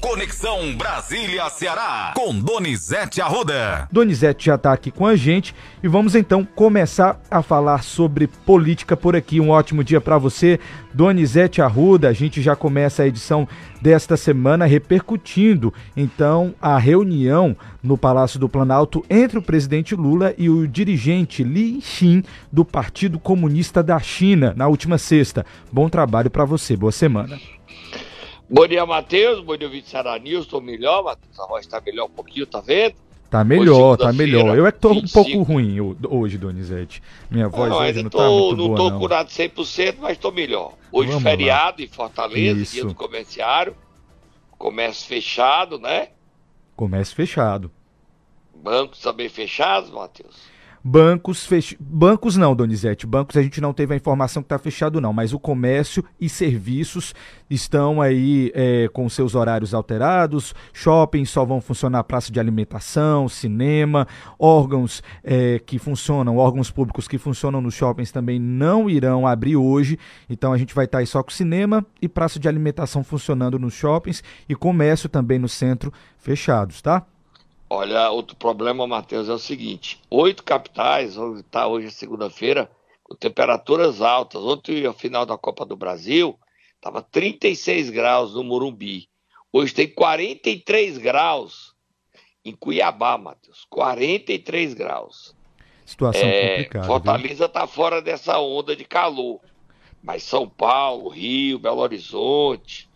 Conexão Brasília-Ceará, com Donizete Arruda. Donizete já está aqui com a gente e vamos então começar a falar sobre política por aqui. Um ótimo dia para você, Donizete Arruda. A gente já começa a edição desta semana repercutindo então a reunião no Palácio do Planalto entre o presidente Lula e o dirigente Li Xin do Partido Comunista da China na última sexta. Bom trabalho para você, boa semana. Bom dia, Matheus. Bom dia, Vítor News. Estou melhor, Matheus. A voz está melhor um pouquinho, tá vendo? Tá melhor, tá melhor. Eu é que tô 25. um pouco ruim hoje, Donizete. Minha voz não, hoje não tô, tá muito não boa, tô não. curado 100%, mas tô melhor. Hoje Vamos feriado lá. em Fortaleza, Isso. dia do comerciário. Comércio fechado, né? Comércio fechado. Bancos também fechados, Matheus? Bancos, fech... bancos não, Donizete. Bancos a gente não teve a informação que está fechado, não, mas o comércio e serviços estão aí é, com seus horários alterados. Shoppings só vão funcionar praça de alimentação, cinema, órgãos é, que funcionam, órgãos públicos que funcionam nos shoppings também não irão abrir hoje. Então a gente vai estar tá aí só com cinema e praça de alimentação funcionando nos shoppings e comércio também no centro fechados, tá? Olha, outro problema, Matheus, é o seguinte: oito capitais, onde está hoje segunda-feira, com temperaturas altas. Ontem, ao final da Copa do Brasil, estava 36 graus no Morumbi. Hoje tem 43 graus em Cuiabá, Matheus. 43 graus. Situação é, complicada. Fortaleza está fora dessa onda de calor. Mas São Paulo, Rio, Belo Horizonte,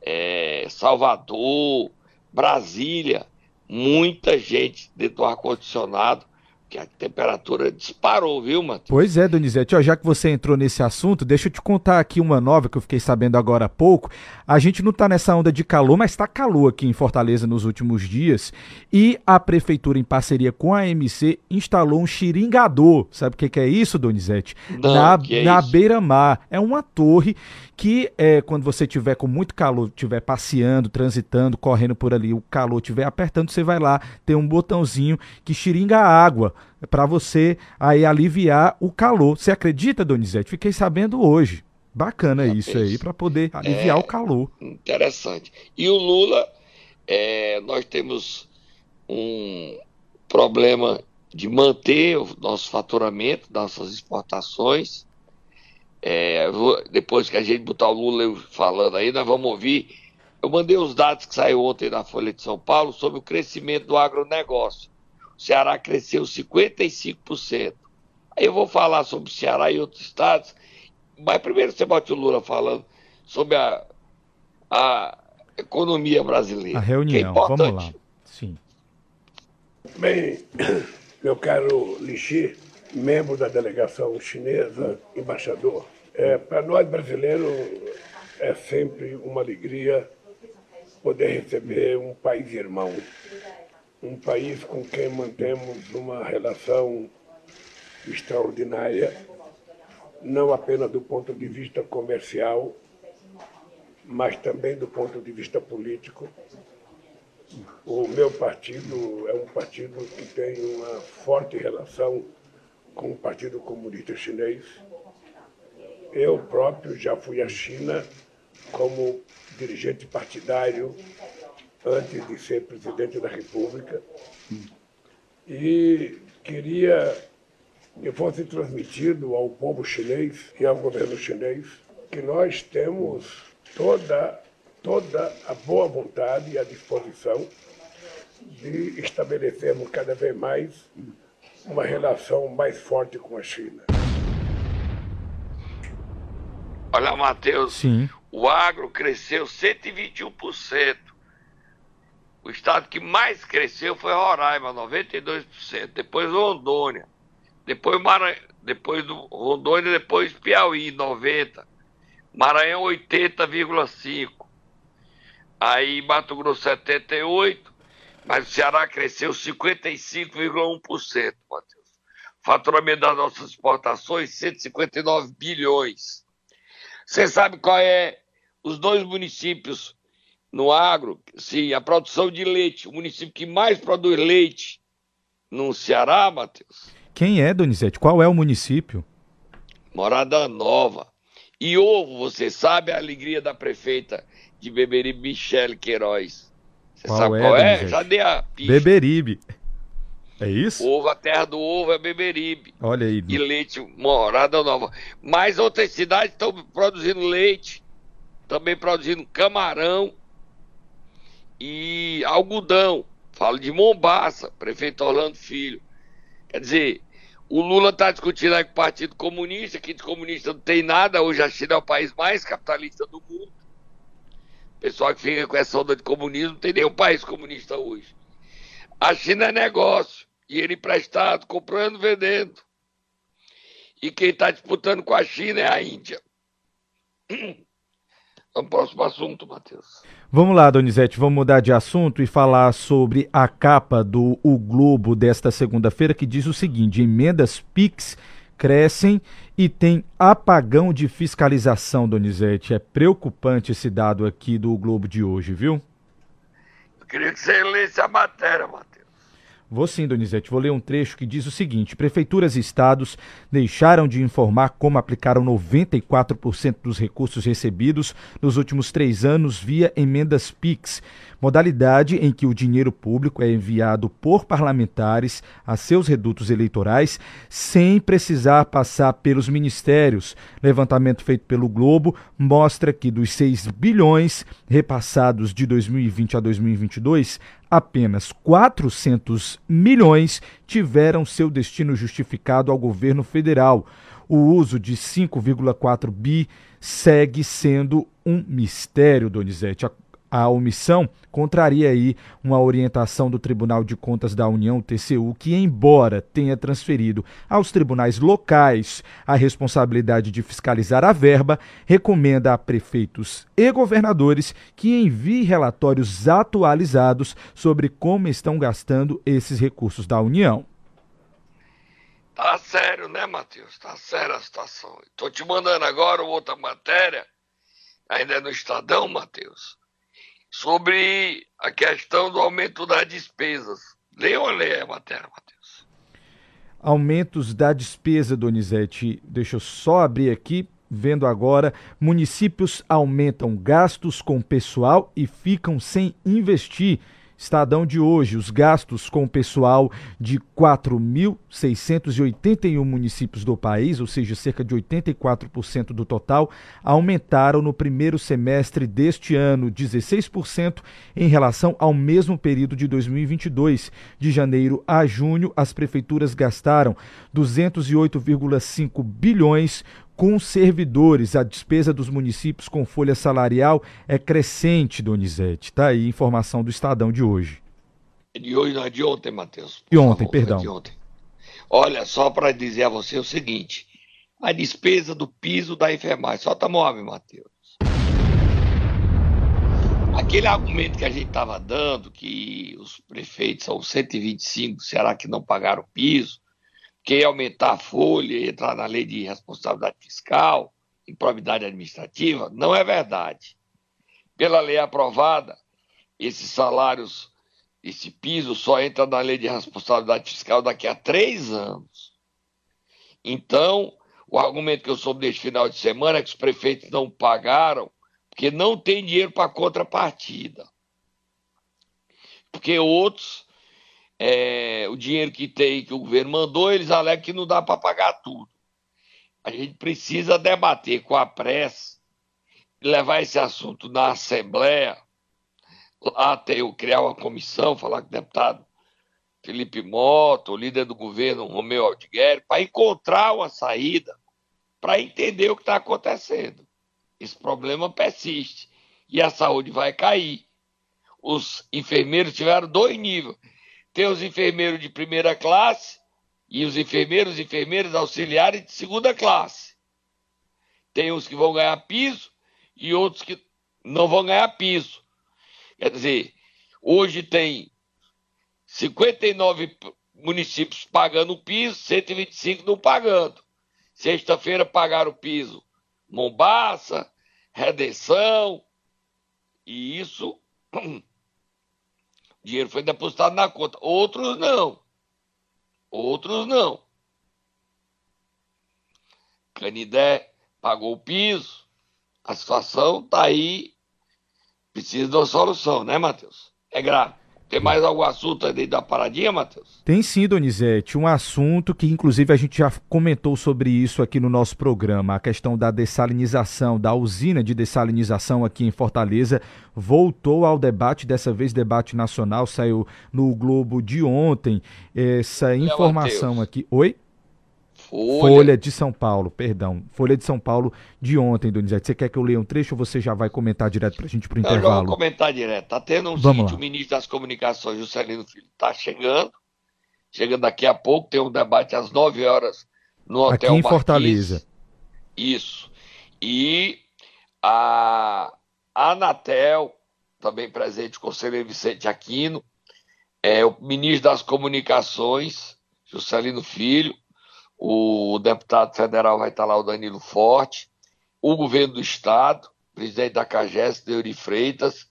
é, Salvador, Brasília muita gente dentro do ar-condicionado, que a temperatura disparou, viu, Matheus? Pois é, Donizete, ó, já que você entrou nesse assunto, deixa eu te contar aqui uma nova que eu fiquei sabendo agora há pouco. A gente não está nessa onda de calor, mas está calor aqui em Fortaleza nos últimos dias. E a prefeitura, em parceria com a MC, instalou um xiringador. Sabe o que, que é isso, Donizete? Não, na é na beira-mar. É uma torre que é, quando você tiver com muito calor, tiver passeando, transitando, correndo por ali, o calor estiver apertando, você vai lá, tem um botãozinho que xiringa a água para você aí aliviar o calor. Você acredita, Donizete? Fiquei sabendo hoje. Bacana Já isso aí para poder aliviar é, o calor. Interessante. E o Lula, é, nós temos um problema de manter o nosso faturamento, nossas exportações. É, depois que a gente botar o Lula falando aí, nós vamos ouvir. Eu mandei os dados que saiu ontem na Folha de São Paulo sobre o crescimento do agronegócio. O Ceará cresceu 55%. Aí eu vou falar sobre o Ceará e outros estados, mas primeiro você bote o Lula falando sobre a, a economia brasileira. A reunião, é vamos lá. Sim. Bem, meu caro Lixi, membro da delegação chinesa, embaixador, é, Para nós brasileiros é sempre uma alegria poder receber um país irmão, um país com quem mantemos uma relação extraordinária, não apenas do ponto de vista comercial, mas também do ponto de vista político. O meu partido é um partido que tem uma forte relação com o Partido Comunista Chinês eu próprio já fui à China como dirigente partidário antes de ser presidente da República e queria que fosse transmitido ao povo chinês e ao governo chinês que nós temos toda, toda a boa vontade e a disposição de estabelecermos cada vez mais uma relação mais forte com a China. Olha, Matheus, o agro cresceu 121%. O estado que mais cresceu foi Roraima, 92%. Depois Rondônia. Depois, Maranhão, depois do Rondônia, depois Piauí, 90%. Maranhão, 80,5%. Aí Mato Grosso, 78%. Mas o Ceará cresceu 55,1%, Matheus. Faturamento das nossas exportações, 159 bilhões. Você sabe qual é os dois municípios no agro? Sim, a produção de leite, o município que mais produz leite no Ceará, Matheus. Quem é, Donizete? Qual é o município? Morada Nova. E ovo, você sabe a alegria da prefeita de Beberibe, Michele Queiroz. Você Qual sabe é, qual é? Donizete? Já dei a pista. Beberibe. É isso? Ovo, a terra do ovo é Beberibe. Olha aí. E leite, Morada Nova. Mas outras cidades estão produzindo leite, também produzindo camarão e algodão. Falo de Mombaça, prefeito Orlando Filho. Quer dizer, o Lula está discutindo aí com o Partido Comunista, que de comunista não tem nada. Hoje a China é o país mais capitalista do mundo. O pessoal que fica com essa onda de comunismo não tem nenhum país comunista hoje. A China é negócio, dinheiro emprestado, comprando, vendendo. E quem está disputando com a China é a Índia. Vamos para o próximo assunto, Matheus. Vamos lá, Donizete, vamos mudar de assunto e falar sobre a capa do O Globo desta segunda-feira, que diz o seguinte: emendas PIX crescem e tem apagão de fiscalização, Donizete. É preocupante esse dado aqui do Globo de hoje, viu? Queria que você lesse a matéria, Matheus. Vou sim, Donizete. Vou ler um trecho que diz o seguinte: Prefeituras e estados deixaram de informar como aplicaram 94% dos recursos recebidos nos últimos três anos via emendas PIX, modalidade em que o dinheiro público é enviado por parlamentares a seus redutos eleitorais sem precisar passar pelos ministérios. Levantamento feito pelo Globo mostra que dos 6 bilhões repassados de 2020 a 2022, apenas 400 milhões tiveram seu destino justificado ao governo federal. O uso de 5,4 bi segue sendo um mistério, Donizete. A, omissão contraria aí uma orientação do Tribunal de Contas da União, TCU, que embora tenha transferido aos tribunais locais a responsabilidade de fiscalizar a verba, recomenda a prefeitos e governadores que enviem relatórios atualizados sobre como estão gastando esses recursos da União. Tá sério, né, Matheus? Tá séria a situação. Tô te mandando agora outra matéria, ainda é no Estadão, Matheus, sobre a questão do aumento das despesas. Leia ou leia a matéria, Matheus? Aumentos da despesa, Donizete. Deixa eu só abrir aqui, vendo agora. Municípios aumentam gastos com pessoal e ficam sem investir. Estadão de hoje, os gastos com o pessoal de 4.681 municípios do país, ou seja, cerca de 84% do total, aumentaram no primeiro semestre deste ano, 16% em relação ao mesmo período de 2022. De janeiro a junho, as prefeituras gastaram 208,5 bilhões com servidores. A despesa dos municípios com folha salarial é crescente, Donizete. Tá aí informação do Estadão de hoje. De hoje, não é de ontem, Matheus. De ontem, favor, perdão. De ontem. Olha, só para dizer a você o seguinte: a despesa do piso da enfermagem. Solta move, Matheus. Aquele argumento que a gente estava dando, que os prefeitos são 125, será que não pagaram o piso? Que aumentar a folha, ia entrar na lei de responsabilidade fiscal, improbidade administrativa, não é verdade. Pela lei aprovada, esses salários, esse piso só entra na lei de responsabilidade fiscal daqui a três anos. Então, o argumento que eu soube deste final de semana é que os prefeitos não pagaram porque não tem dinheiro para contrapartida. Porque outros é, o dinheiro que tem, que o governo mandou, eles alegam que não dá para pagar tudo. A gente precisa debater com a pressa, levar esse assunto na Assembleia, lá até eu criar uma comissão, falar com o deputado Felipe Mota, o líder do governo, Romeu Aldigueri, para encontrar uma saída, para entender o que está acontecendo. Esse problema persiste e a saúde vai cair. Os enfermeiros tiveram dois níveis tem os enfermeiros de primeira classe e os enfermeiros enfermeiras auxiliares de segunda classe. Tem os que vão ganhar piso e outros que não vão ganhar piso. Quer dizer, hoje tem 59 municípios pagando piso, 125 não pagando. Sexta-feira pagaram o piso Mombaça, Redenção, e isso dinheiro foi depositado na conta. Outros não. Outros não. Canidé pagou o piso. A situação está aí precisa de uma solução, né, Matheus? É grave. Tem mais algum assunto aí da paradinha, Matheus? Tem sim, Donizete. Um assunto que, inclusive, a gente já comentou sobre isso aqui no nosso programa. A questão da dessalinização, da usina de dessalinização aqui em Fortaleza, voltou ao debate, dessa vez debate nacional, saiu no Globo de ontem. Essa informação aqui. Oi? Folha. Folha. de São Paulo, perdão. Folha de São Paulo de ontem, Donizete. Você quer que eu leia um trecho ou você já vai comentar direto para a gente pro Não, intervalo? Eu vou comentar direto. Tá tendo um Vamos seguinte, o ministro das Comunicações, Juscelino Filho, tá chegando. Chegando daqui a pouco, tem um debate às 9 horas no Hotel Aqui em Marquise. Fortaleza. Isso. E a Anatel, também presente, o conselheiro Vicente Aquino, é o ministro das Comunicações, Juscelino Filho, o deputado federal vai estar lá, o Danilo Forte, o governo do estado, presidente da CAGES, Deuri Freitas,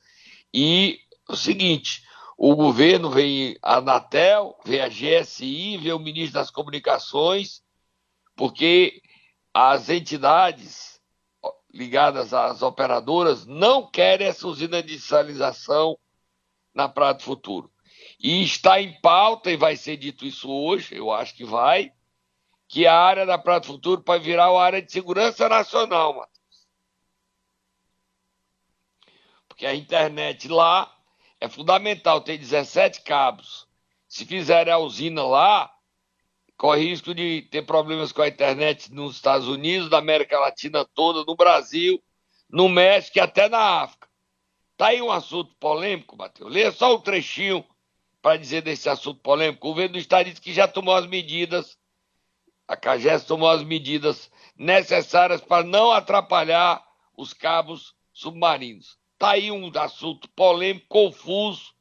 e o seguinte, o governo vem a Anatel, vem a GSI, vem o ministro das Comunicações, porque as entidades ligadas às operadoras não querem essa usina de sinalização na Praia do Futuro. E está em pauta, e vai ser dito isso hoje, eu acho que vai, que a área da Praia do Futuro pode virar uma área de segurança nacional, Matheus. Porque a internet lá é fundamental, tem 17 cabos. Se fizerem a usina lá, corre risco de ter problemas com a internet nos Estados Unidos, na América Latina toda, no Brasil, no México e até na África. Tá aí um assunto polêmico, Matheus. Leia só um trechinho para dizer desse assunto polêmico. O governo do Estado disse que já tomou as medidas a CAGES tomou as medidas necessárias para não atrapalhar os cabos submarinos. Está aí um assunto polêmico, confuso,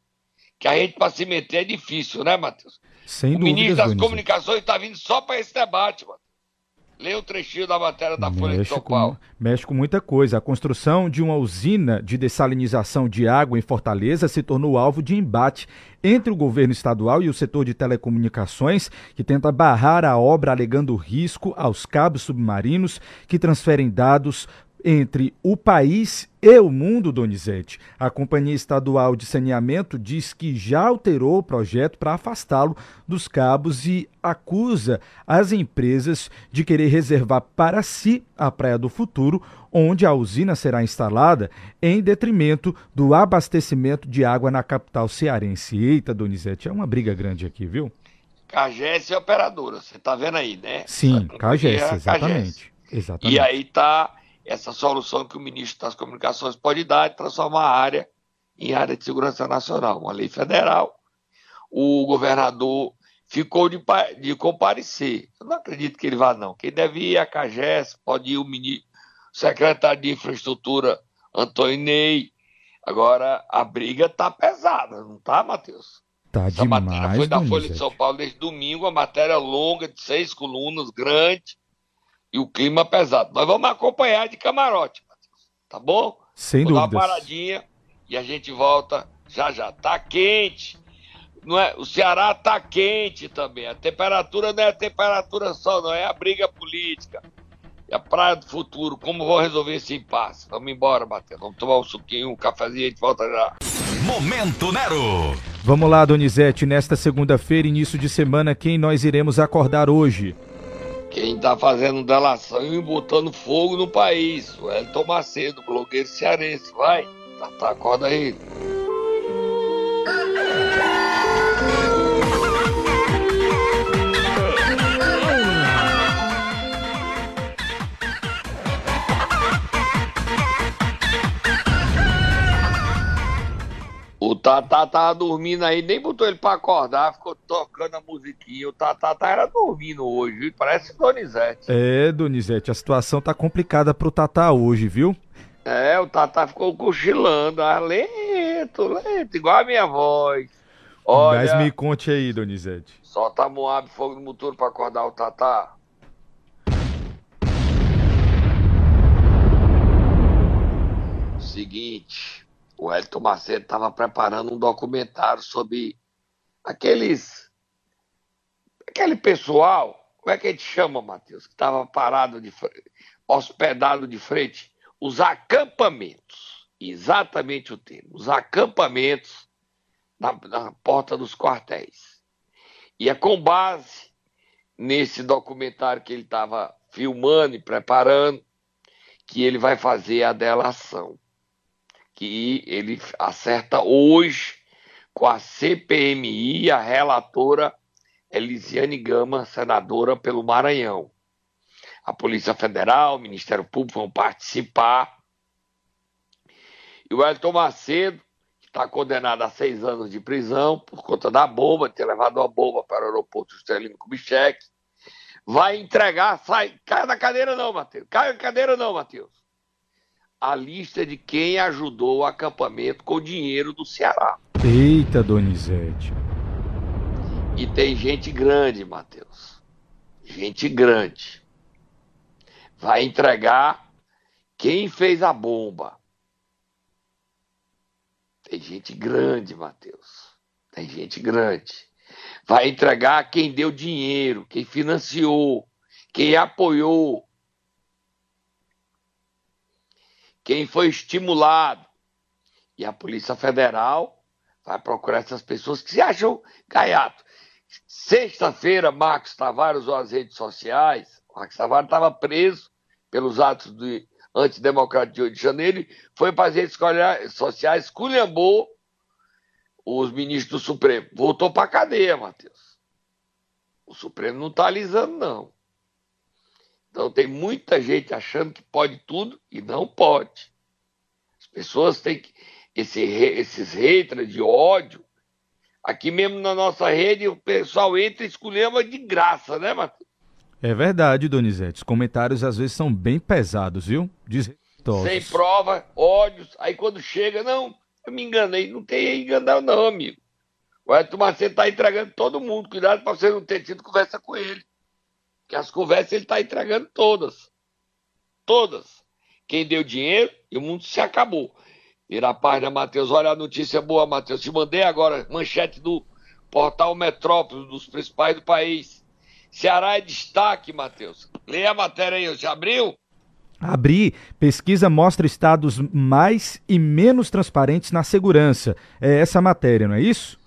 que a gente para se meter é difícil, né, Matheus? Sem o ministro das Comunicações está vindo só para esse debate, mano. Lê o trechinho da matéria da Folha de São Paulo. mexe com muita coisa. A construção de uma usina de dessalinização de água em Fortaleza se tornou alvo de embate entre o governo estadual e o setor de telecomunicações, que tenta barrar a obra alegando risco aos cabos submarinos que transferem dados entre o país e o mundo, Donizete. A Companhia Estadual de Saneamento diz que já alterou o projeto para afastá-lo dos cabos e acusa as empresas de querer reservar para si a Praia do Futuro, onde a usina será instalada, em detrimento do abastecimento de água na capital cearense. Eita, Donizete, é uma briga grande aqui, viu? Cagés e operadora, você tá vendo aí, né? Sim, Cagés, exatamente. exatamente. E aí tá essa solução que o ministro das Comunicações pode dar e transformar a área em área de segurança nacional, uma lei federal. O governador ficou de, de comparecer. Eu não acredito que ele vá, não. Quem deve ir é a CAGES, pode ir o, ministro, o secretário de Infraestrutura, Antônio Ney. Agora, a briga tá pesada, não tá, Matheus? Tá Essa demais, matéria foi da Folha de São Paulo desde domingo, uma matéria longa, de seis colunas, grande e o clima pesado. Nós vamos acompanhar de camarote, Matheus. Tá bom? Sem dúvida. uma paradinha e a gente volta já já. Tá quente. Não é? O Ceará tá quente também. A temperatura não é a temperatura só, não é a briga política. E a praia do futuro, como vou resolver esse impasse? Vamos embora, Matheus. Vamos tomar um suquinho, um cafezinho, a gente volta já. Momento Nero. Vamos lá, Donizete. Nesta segunda-feira, início de semana, quem nós iremos acordar hoje? Quem está fazendo delação e botando fogo no país. O Elton Macedo, blogueiro cearense. Vai, tá, tá acorda aí. Tatá tava dormindo aí, nem botou ele pra acordar, ficou tocando a musiquinha. O Tatá tá, era dormindo hoje, viu? Parece Donizete. É, Donizete, a situação tá complicada pro Tatá hoje, viu? É, o Tatá ficou cochilando, ah, lento, lento, igual a minha voz. Olha, Mas me conte aí, Donizete. Solta Moab fogo no motor pra acordar o Tatá. Seguinte, o Elton Macedo estava preparando um documentário sobre aqueles. aquele pessoal, como é que a gente chama, Matheus? Que estava parado de hospedado de frente, os acampamentos. exatamente o termo, os acampamentos na, na porta dos quartéis. E é com base nesse documentário que ele estava filmando e preparando que ele vai fazer a delação. Que ele acerta hoje com a CPMI, a relatora Elisiane Gama, senadora pelo Maranhão. A Polícia Federal, o Ministério Público vão participar. E o Elton Macedo está condenado a seis anos de prisão por conta da bomba, ter levado uma bomba para o aeroporto Juscelino Kubitschek. Vai entregar, sai, cai da cadeira não, Matheus, cai da cadeira não, Matheus. A lista de quem ajudou o acampamento com o dinheiro do Ceará. Eita, Donizete. E tem gente grande, Matheus. Gente grande. Vai entregar quem fez a bomba tem gente grande, Mateus. Tem gente grande. Vai entregar quem deu dinheiro, quem financiou, quem apoiou, quem foi estimulado. E a Polícia Federal vai procurar essas pessoas que se acham gaiato. Sexta-feira, Marcos Tavares usou as redes sociais. Marcos Tavares estava preso pelos atos de antidemocrático de 8 de janeiro, foi para as redes sociais, culhambou os ministros do Supremo. Voltou para a cadeia, Matheus. O Supremo não está alisando, não. Então tem muita gente achando que pode tudo e não pode. As pessoas têm que. Esse, esses haters de ódio. Aqui mesmo na nossa rede, o pessoal entra e escolhemos de graça, né, Matheus? É verdade, Donizete. Os comentários às vezes são bem pesados, viu? Sem prova, ódios. Aí quando chega, não, eu me enganei. Não tem enganar, não, amigo. O Edson Macedo está entregando todo mundo. Cuidado para você não ter tido conversa com ele. Que as conversas ele está entregando todas. Todas. Quem deu dinheiro e o mundo se acabou. Vira a página, Matheus. Olha a notícia boa, Matheus. Te mandei agora manchete do portal Metrópole, dos principais do país. Ceará é destaque, Matheus. Leia a matéria aí, você abriu? Abri. Pesquisa mostra estados mais e menos transparentes na segurança. É essa matéria, não é isso?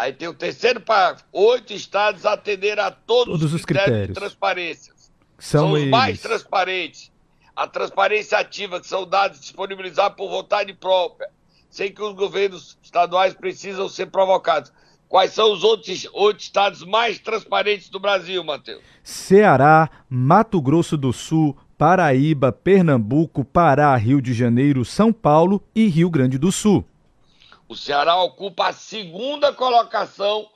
Aí tem o terceiro parágrafo. Oito estados atenderam a todos, todos os critérios, critérios. de transparência. São, são os eles. mais transparentes. A transparência ativa, que são dados disponibilizados por vontade própria, sem que os governos estaduais precisam ser provocados. Quais são os outros, outros estados mais transparentes do Brasil, Matheus? Ceará, Mato Grosso do Sul, Paraíba, Pernambuco, Pará, Rio de Janeiro, São Paulo e Rio Grande do Sul. O Ceará ocupa a segunda colocação,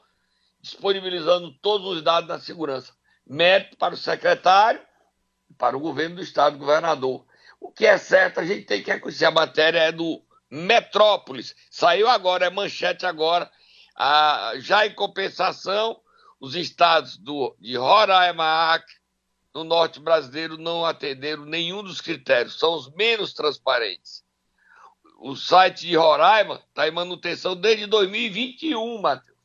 disponibilizando todos os dados da segurança. Mérito para o secretário, para o governo do estado, governador. O que é certo, a gente tem que reconhecer. A matéria é do Metrópolis. Saiu agora, é manchete agora ah, já em compensação, os estados do, de Roraima, Acre, no norte brasileiro, não atenderam nenhum dos critérios, são os menos transparentes. O site de Roraima está em manutenção desde 2021, Matheus.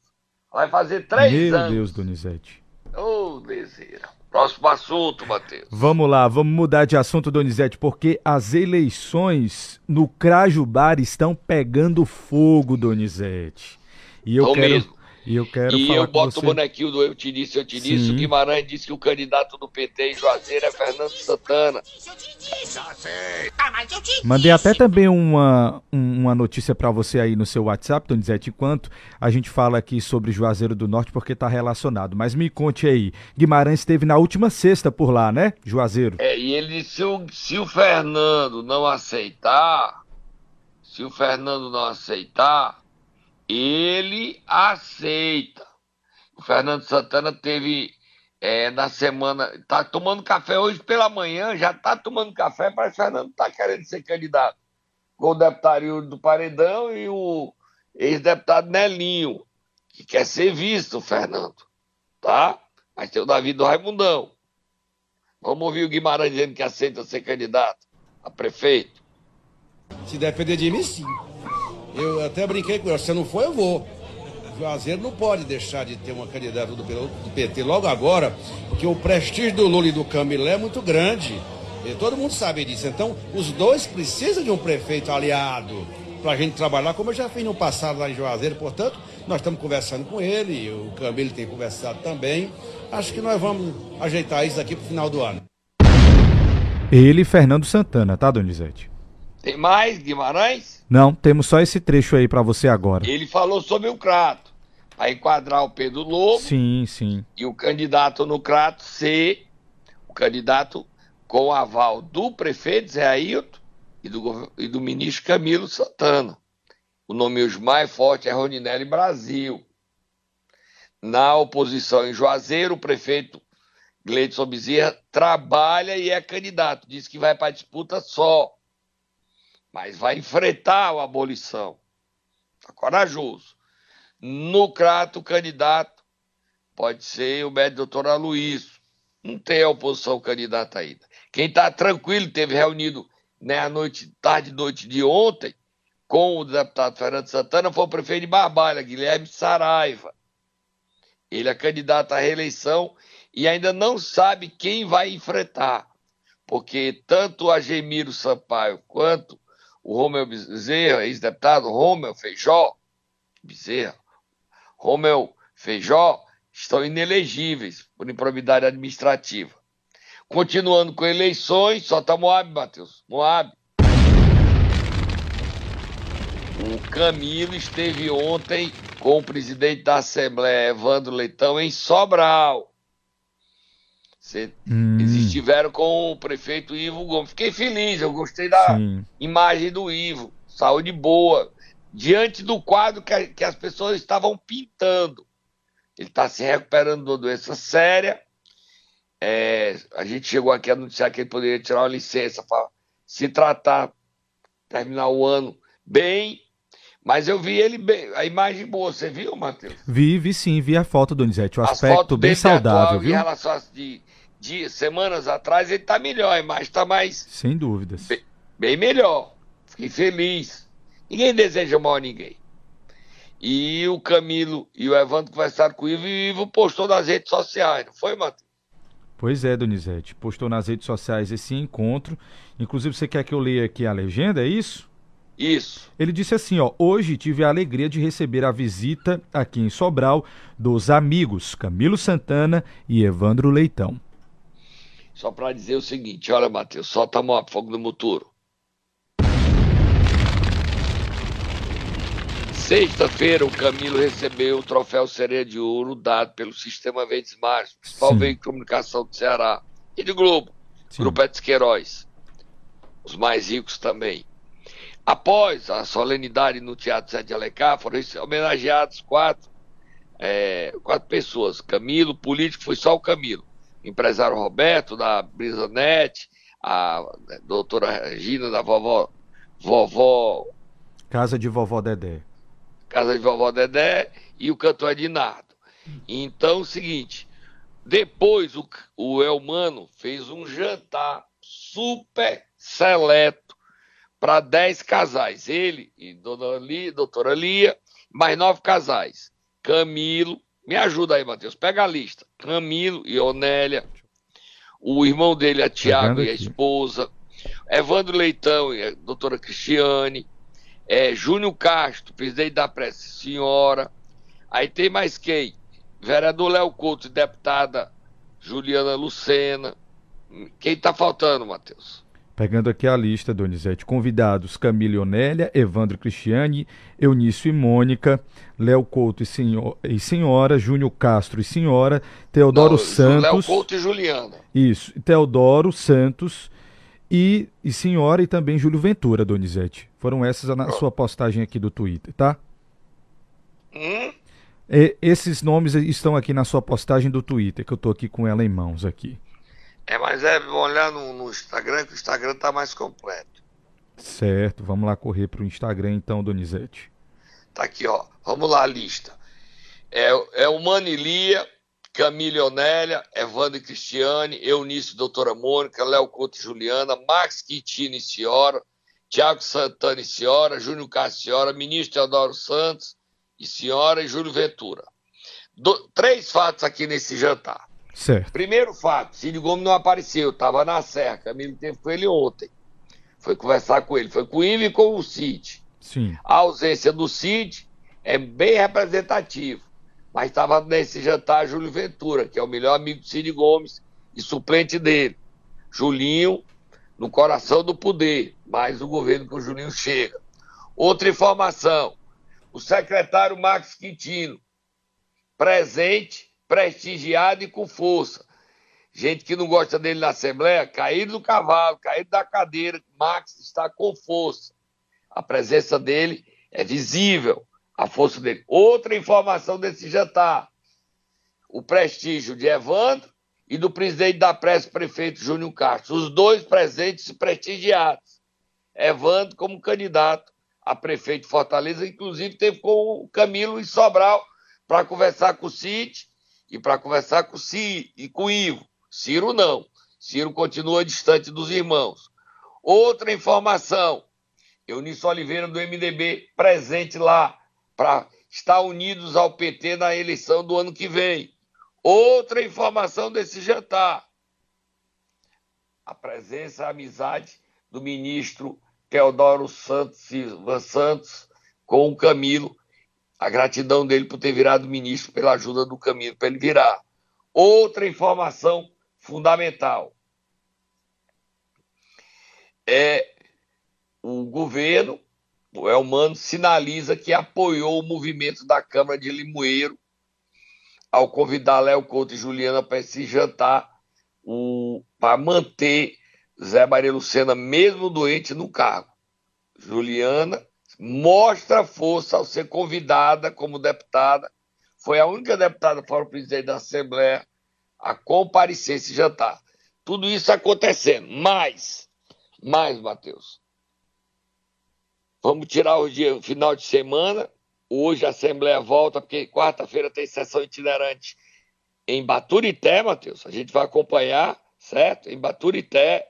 Vai fazer três Meu anos. Meu Deus, Donizete. Ô, oh, Deseira. Próximo assunto, Matheus. Vamos lá, vamos mudar de assunto, Donizete, porque as eleições no Crajubar estão pegando fogo, Donizete. E eu quero, mesmo. E eu quero E eu boto você... o bonequinho do Eu Te Disse, Eu Te Disse. Sim. O Guimarães disse que o candidato do PT em Juazeiro é Fernando Santana. Mandei até também uma, uma notícia para você aí no seu WhatsApp, Donizete, enquanto a gente fala aqui sobre Juazeiro do Norte, porque tá relacionado. Mas me conte aí, Guimarães esteve na última sexta por lá, né, Juazeiro? É, e ele disse, se o, se o Fernando não aceitar, se o Fernando não aceitar, ele aceita. O Fernando Santana teve é, na semana, tá tomando café hoje pela manhã, já tá tomando café, parece que o Fernando tá querendo ser candidato. Com o deputado do Paredão e o ex-deputado Nelinho, que quer ser visto, Fernando. Tá? Mas tem o Davi do Raimundão. Vamos ouvir o Guimarães dizendo que aceita ser candidato a prefeito. Se depender de mim, sim. Eu até brinquei com ele, se não for, eu vou. Juazeiro não pode deixar de ter uma candidata do, PT logo agora, porque o prestígio do Lula e do Camilé é muito grande. E todo mundo sabe disso. Então, os dois precisam de um prefeito aliado para a gente trabalhar, como eu já fiz no passado lá em Juazeiro. Portanto, nós estamos conversando com ele, o Camilo tem conversado também. Acho que nós vamos ajeitar isso aqui para o final do ano. Ele Fernando Santana, tá, Donizete? Tem mais, Guimarães? Não, temos só esse trecho aí para você agora. Ele falou sobre o Crato, para enquadrar o Pedro Lobo. Sim, sim. E o candidato no Crato ser o candidato com o aval do prefeito Zé Ailton e do, e do ministro Camilo Santana. O nome mais forte é Roninelli Brasil. Na oposição em Juazeiro, o prefeito Gleidson Bezerra trabalha e é candidato. Diz que vai para a disputa só. Mas vai enfrentar a abolição. Está corajoso. No Crato, o candidato pode ser o médico doutor Aloysio. Não tem a oposição candidata ainda. Quem está tranquilo, teve reunido né, à noite, tarde noite de ontem, com o deputado Fernando Santana, foi o prefeito de Barbalha, Guilherme Saraiva. Ele é candidato à reeleição e ainda não sabe quem vai enfrentar, porque tanto Agemiro Sampaio quanto o Romeu Bezerra, ex-deputado Romeu Feijó, Bezerra, Romeu Feijó, estão inelegíveis por improbidade administrativa. Continuando com eleições, só tá Moab, Matheus. Moab. O Camilo esteve ontem com o presidente da Assembleia, Evandro Leitão, em Sobral. Hum. Eles estiveram com o prefeito Ivo Gomes. Fiquei feliz, eu gostei da Sim. imagem do Ivo. Saúde boa. Diante do quadro que, que as pessoas estavam pintando. Ele está se recuperando de uma doença séria é, a gente chegou aqui a anunciar que ele poderia tirar uma licença para se tratar, terminar o ano bem. Mas eu vi ele bem, a imagem boa, você viu, Matheus? Vi, vi sim, vi a foto, Donizete, o As aspecto bem saudável, viu? Em relação de, de, semanas atrás, ele tá melhor, a imagem tá mais... Sem dúvidas. Bem, bem melhor, fiquei feliz. Ninguém deseja mal a ninguém. E o Camilo e o Evandro conversaram com o Ivo e o Ivo postou nas redes sociais, não foi, Matheus? Pois é, Donizete. Postou nas redes sociais esse encontro. Inclusive, você quer que eu leia aqui a legenda, é isso? Isso. Ele disse assim, ó, hoje tive a alegria de receber a visita aqui em Sobral dos amigos Camilo Santana e Evandro Leitão. Só para dizer o seguinte, olha, Matheus, solta a fogo no moturo. Sexta-feira, o Camilo recebeu o troféu Sereia de Ouro dado pelo Sistema Verdes Mares, principal veículo de comunicação do Ceará, e de Globo, Sim. Grupo Etes Queiroz, os mais ricos também. Após a solenidade no Teatro de Alencar, foram homenageados quatro, é, quatro pessoas. Camilo, político, foi só o Camilo. Empresário Roberto, da Brisanet, a doutora Regina, da vovó, vovó... Casa de Vovó Dedé. Casa de Vovó Dedé e o cantor Edinardo. Então, é o seguinte, depois o, o Elmano fez um jantar super seleto para 10 casais. Ele e Dona Lia, doutora Lia, mais nove casais. Camilo, me ajuda aí, Matheus, pega a lista. Camilo e Onélia, o irmão dele, a Tiago e a esposa, Evandro Leitão e a doutora Cristiane, é, Júnior Castro, presidente da Prece Senhora. Aí tem mais quem? Vereador Léo Couto, deputada Juliana Lucena. Quem está faltando, Matheus? Pegando aqui a lista, Donizete. Convidados: Camila Onélia, Evandro Cristiane, Eunício e Mônica, Léo Couto e, senhor, e Senhora, Júnior Castro e Senhora, Teodoro Não, Santos. Léo Couto e Juliana. Isso. Teodoro Santos e, e Senhora e também Júlio Ventura, Donizete. Foram essas na sua postagem aqui do Twitter, tá? Hum? E, esses nomes estão aqui na sua postagem do Twitter, que eu tô aqui com ela em mãos aqui. É, mas é olhar no, no Instagram, que o Instagram tá mais completo. Certo, vamos lá correr pro Instagram então, Donizete. Tá aqui, ó. Vamos lá a lista. É, é o Manilia, Camille Onélia, Evandro Cristiane, Eunice Doutora Mônica, Léo Couto Juliana, Max Quintino e Senhora, Tiago Santana e senhora, Júnior Castro e senhora, ministro Teodoro Santos e senhora e Júlio Ventura. Do, três fatos aqui nesse jantar. Certo. Primeiro fato, Cid Gomes não apareceu, estava na serra. Camilo teve com ele ontem. Foi conversar com ele. Foi com o Ivo e com o Cid. Sim. A ausência do Cid é bem representativo. Mas estava nesse jantar Júlio Ventura, que é o melhor amigo do Cid Gomes e suplente dele. Julinho, no coração do poder, mas o governo que o Julinho chega. Outra informação: o secretário Max Quintino, presente, prestigiado e com força. Gente que não gosta dele na Assembleia, caído do cavalo, caído da cadeira. Max está com força. A presença dele é visível, a força dele. Outra informação desse jantar: o prestígio de Evandro e do presidente da pressa, prefeito Júnior Castro. Os dois presentes e prestigiados. Evandro como candidato a prefeito de Fortaleza, inclusive teve com o Camilo em Sobral para conversar com o Cid e para conversar com Ciro e com o Ivo. Ciro não. Ciro continua distante dos irmãos. Outra informação: Eunice Oliveira do MDB presente lá para estar unidos ao PT na eleição do ano que vem. Outra informação desse jantar: a presença, a amizade do ministro Teodoro Santos Silva Santos com o Camilo, a gratidão dele por ter virado ministro pela ajuda do Camilo para ele virar. Outra informação fundamental é o governo, o Elmano, sinaliza que apoiou o movimento da Câmara de Limoeiro ao convidar Léo Couto e Juliana para esse jantar para manter Zé Maria Lucena, mesmo doente, no cargo. Juliana mostra força ao ser convidada como deputada. Foi a única deputada fora o presidente da Assembleia a comparecer esse jantar. Tudo isso acontecendo. Mais, mais, Matheus. Vamos tirar o dia, o final de semana. Hoje a Assembleia volta, porque quarta-feira tem sessão itinerante em Baturité, Matheus. A gente vai acompanhar, certo? Em Baturité,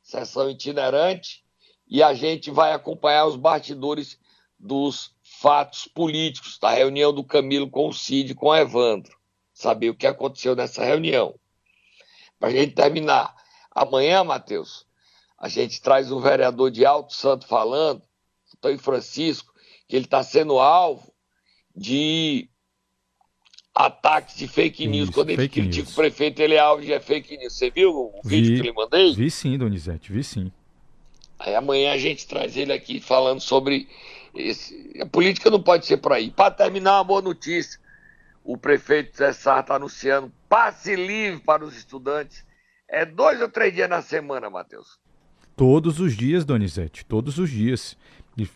sessão itinerante, e a gente vai acompanhar os bastidores dos fatos políticos, da reunião do Camilo com o Cid, com o Evandro. Saber o que aconteceu nessa reunião. Para a gente terminar, amanhã, Matheus, a gente traz um vereador de Alto Santo falando, Antônio Francisco, que ele está sendo alvo de ataques de fake news. Isso, Quando ele critica news. o prefeito, ele é alvo de fake news. Você viu o vídeo Vi. que ele mandei? Vi sim, Donizete, vi sim. Aí amanhã a gente traz ele aqui falando sobre esse. A política não pode ser por aí. Para terminar, uma boa notícia. O prefeito Zé Sá está anunciando passe livre para os estudantes. É dois ou três dias na semana, Matheus. Todos os dias, Donizete, todos os dias.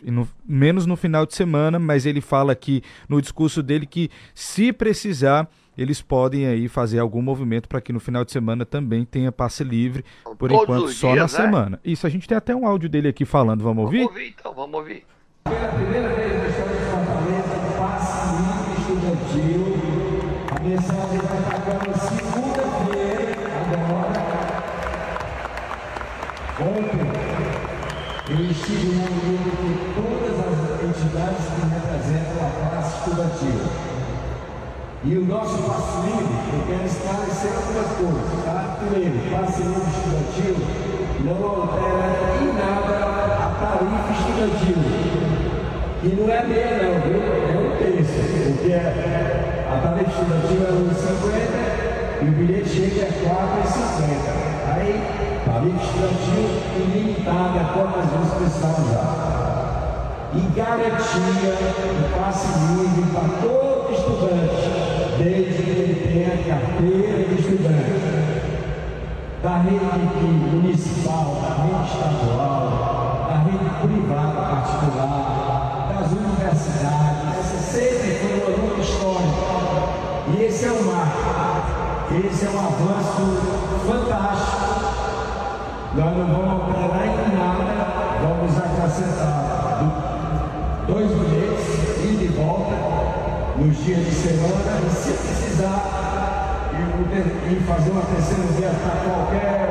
No- menos no final de semana, mas ele fala aqui no discurso dele que, se precisar, eles podem aí fazer algum movimento para que no final de semana também tenha passe livre. Por Todos enquanto, só dias, na né? semana. Isso, a gente tem até um áudio dele aqui falando. Vamos ouvir? Vamos ouvir então, vamos ouvir. Pela primeira vez E o nosso passe livre, eu quero esclarecer algumas coisas, tá? Primeiro, passe livre estudantil não altera em nada a tarifa estudantil. E não é meia não, viu? É um terço, porque a tarifa estudantil é 1,50 e o bilhete chega é 4,50. Aí, tarifa estudantil ilimitada, quantas vezes precisar usar e garantia o passe livre para todo estudante, desde que ele tenha carteira de estudante. Da rede municipal, da rede estadual, da rede privada particular, das universidades. Essa sempre foi uma luta histórica. E esse é um marco. Esse é um avanço fantástico. Nós não vamos alterar em nada, vamos acrescentar do- dois bilhetes, e volta, nos dias de semana, e se precisar, e, o fazer uma terceira via para qualquer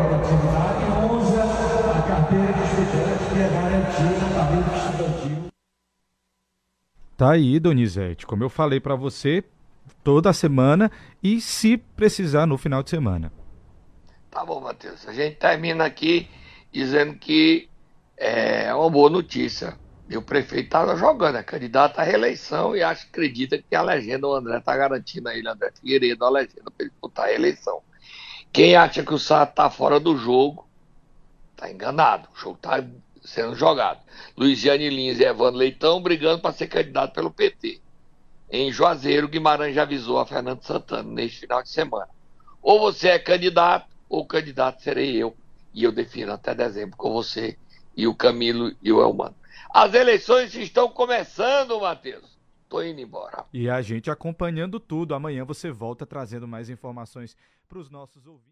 outra atividade, usa a carteira de estudante que é garantida na tarifa estudantil. Tá aí, Donizete. Como eu falei para você, toda semana e, se precisar, no final de semana. Tá bom, Matheus. A gente termina aqui dizendo que é uma boa notícia. E o prefeito estava jogando, é candidato à reeleição e acho, acredita que a legenda, o André está garantindo a ele, André Figueiredo, a legenda para ele a reeleição. Quem acha que o Sá está fora do jogo, está enganado. O jogo está sendo jogado. Luiziane Lins e Evandro Leitão brigando para ser candidato pelo PT. Em Juazeiro, Guimarães já avisou a Fernando Santana neste final de semana. Ou você é candidato, ou candidato serei eu. E eu defino até dezembro com você e o Camilo e o Elmano. As eleições estão começando, Matheus. Tô indo embora. E a gente acompanhando tudo. Amanhã você volta trazendo mais informações para os nossos ouvintes.